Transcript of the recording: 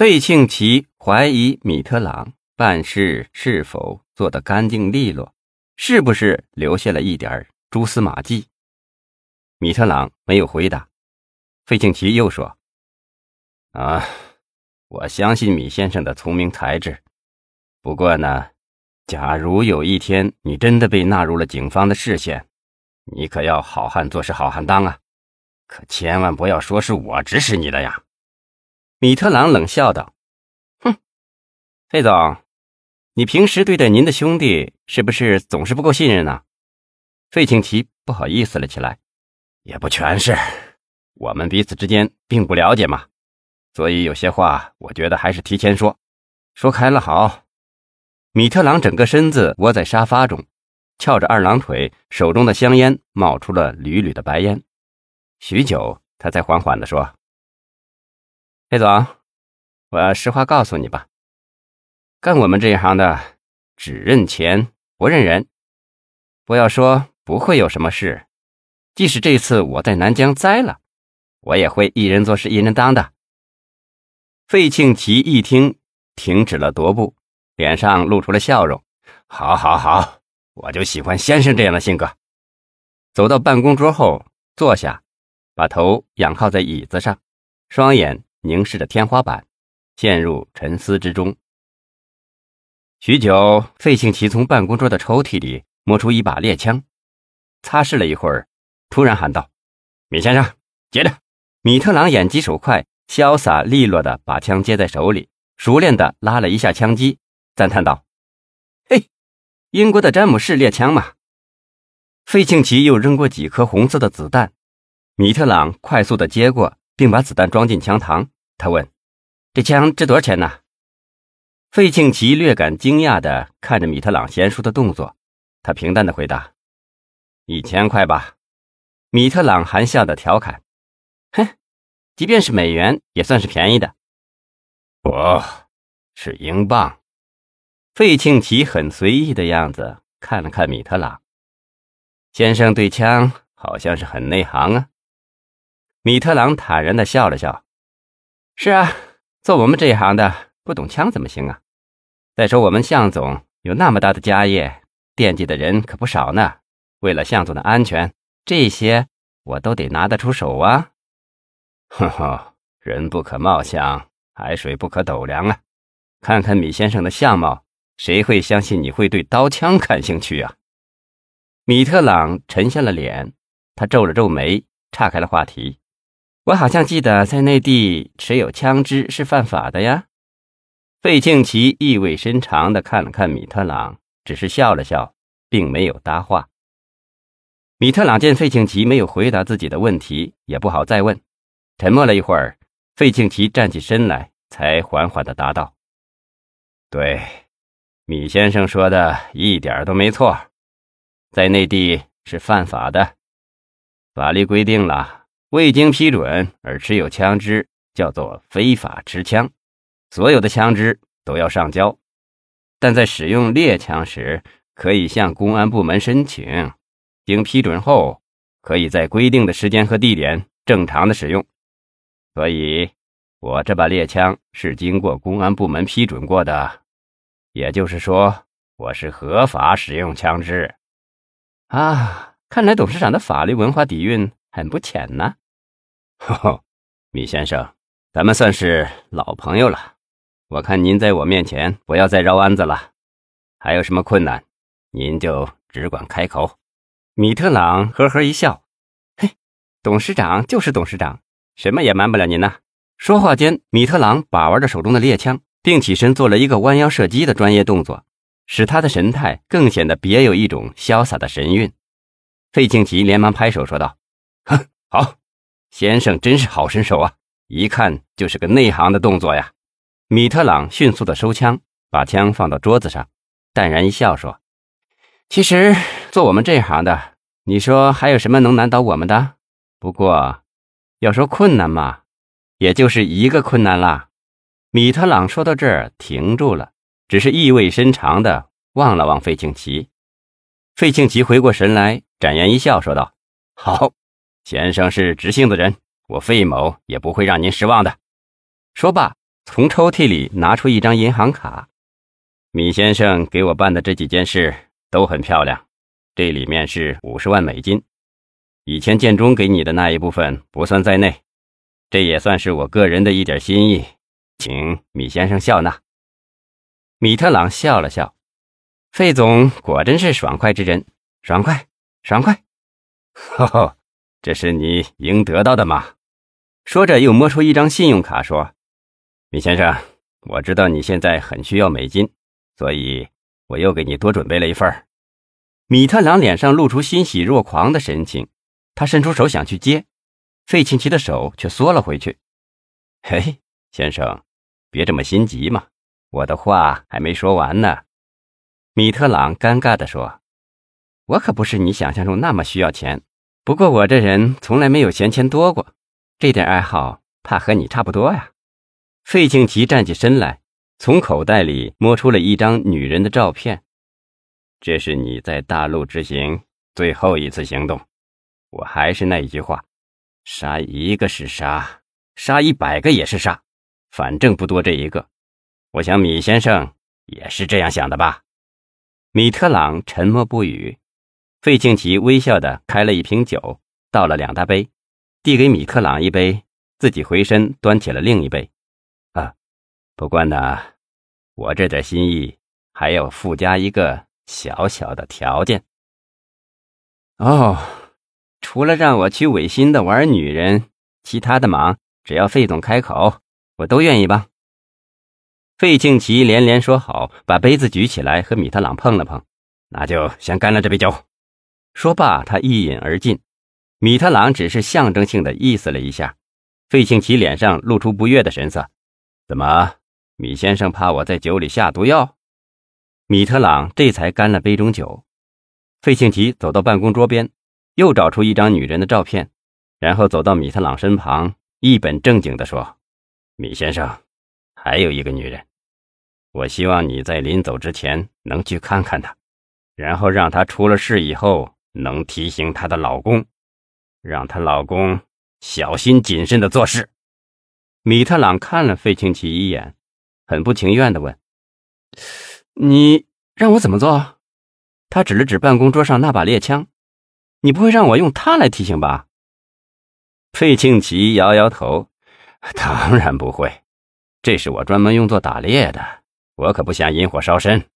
费庆奇怀疑米特朗办事是否做得干净利落，是不是留下了一点蛛丝马迹？米特朗没有回答。费庆奇又说：“啊，我相信米先生的聪明才智。不过呢，假如有一天你真的被纳入了警方的视线，你可要好汉做事好汉当啊！可千万不要说是我指使你的呀。”米特朗冷笑道：“哼，费总，你平时对待您的兄弟是不是总是不够信任呢？”费庆奇不好意思了起来：“也不全是，我们彼此之间并不了解嘛，所以有些话我觉得还是提前说，说开了好。”米特朗整个身子窝在沙发中，翘着二郎腿，手中的香烟冒出了缕缕的白烟。许久，他才缓缓地说。费总，我实话告诉你吧，干我们这一行的，只认钱不认人。不要说不会有什么事，即使这次我在南疆栽了，我也会一人做事一人当的。费庆奇一听，停止了踱步，脸上露出了笑容。好，好，好，我就喜欢先生这样的性格。走到办公桌后坐下，把头仰靠在椅子上，双眼。凝视着天花板，陷入沉思之中。许久，费庆奇从办公桌的抽屉里摸出一把猎枪，擦拭了一会儿，突然喊道：“米先生，接着！”米特朗眼疾手快，潇洒利落的把枪接在手里，熟练的拉了一下枪机，赞叹道：“嘿，英国的詹姆士猎枪嘛！”费庆奇又扔过几颗红色的子弹，米特朗快速的接过。并把子弹装进枪膛。他问：“这枪值多少钱呢？”费庆奇略感惊讶的看着米特朗娴熟的动作，他平淡的回答：“一千块吧。”米特朗含笑的调侃：“哼，即便是美元也算是便宜的。”“我是英镑。”费庆奇很随意的样子看了看米特朗先生，对枪好像是很内行啊。米特朗坦然的笑了笑：“是啊，做我们这一行的，不懂枪怎么行啊？再说我们向总有那么大的家业，惦记的人可不少呢。为了向总的安全，这些我都得拿得出手啊。”“呵呵，人不可貌相，海水不可斗量啊！看看米先生的相貌，谁会相信你会对刀枪感兴趣啊？”米特朗沉下了脸，他皱了皱眉，岔开了话题。我好像记得在内地持有枪支是犯法的呀。费庆奇意味深长地看了看米特朗，只是笑了笑，并没有搭话。米特朗见费庆奇没有回答自己的问题，也不好再问，沉默了一会儿，费庆奇站起身来，才缓缓地答道：“对，米先生说的一点都没错，在内地是犯法的，法律规定了。”未经批准而持有枪支叫做非法持枪，所有的枪支都要上交。但在使用猎枪时，可以向公安部门申请，经批准后，可以在规定的时间和地点正常的使用。所以，我这把猎枪是经过公安部门批准过的，也就是说，我是合法使用枪支。啊，看来董事长的法律文化底蕴很不浅呢。呵呵，米先生，咱们算是老朋友了。我看您在我面前不要再绕弯子了。还有什么困难，您就只管开口。米特朗呵呵一笑，嘿，董事长就是董事长，什么也瞒不了您呐。说话间，米特朗把玩着手中的猎枪，并起身做了一个弯腰射击的专业动作，使他的神态更显得别有一种潇洒的神韵。费庆奇连忙拍手说道：“哼，好。”先生真是好身手啊！一看就是个内行的动作呀。米特朗迅速的收枪，把枪放到桌子上，淡然一笑说：“其实做我们这行的，你说还有什么能难倒我们的？不过，要说困难嘛，也就是一个困难啦。”米特朗说到这儿停住了，只是意味深长的望了望费庆奇。费庆奇回过神来，展颜一笑说道：“好。”先生是直性子人，我费某也不会让您失望的。说罢，从抽屉里拿出一张银行卡。米先生给我办的这几件事都很漂亮，这里面是五十万美金，以前建中给你的那一部分不算在内，这也算是我个人的一点心意，请米先生笑纳。米特朗笑了笑，费总果真是爽快之人，爽快，爽快，呵呵，这是你应得到的吗？说着又摸出一张信用卡，说：“米先生，我知道你现在很需要美金。”所以，我又给你多准备了一份米特朗脸上露出欣喜若狂的神情，他伸出手想去接，费庆奇的手却缩了回去。嘿，先生，别这么心急嘛，我的话还没说完呢。米特朗尴尬地说：“我可不是你想象中那么需要钱，不过我这人从来没有闲钱多过，这点爱好怕和你差不多呀。”费庆奇站起身来。从口袋里摸出了一张女人的照片，这是你在大陆之行最后一次行动。我还是那一句话，杀一个是杀，杀一百个也是杀，反正不多这一个。我想米先生也是这样想的吧？米特朗沉默不语。费庆奇微笑的开了一瓶酒，倒了两大杯，递给米特朗一杯，自己回身端起了另一杯。啊不过呢，我这点心意还要附加一个小小的条件。哦，除了让我去违心的玩女人，其他的忙只要费总开口，我都愿意帮。费庆奇连连说好，把杯子举起来和米特朗碰了碰，那就先干了这杯酒。说罢，他一饮而尽。米特朗只是象征性的意思了一下，费庆奇脸上露出不悦的神色，怎么？米先生怕我在酒里下毒药，米特朗这才干了杯中酒。费庆奇走到办公桌边，又找出一张女人的照片，然后走到米特朗身旁，一本正经地说：“米先生，还有一个女人，我希望你在临走之前能去看看她，然后让她出了事以后能提醒她的老公，让她老公小心谨慎地做事。”米特朗看了费庆奇一眼。很不情愿的问：“你让我怎么做？”他指了指办公桌上那把猎枪，“你不会让我用它来提醒吧？”费庆奇摇摇头：“当然不会，这是我专门用作打猎的，我可不想引火烧身。”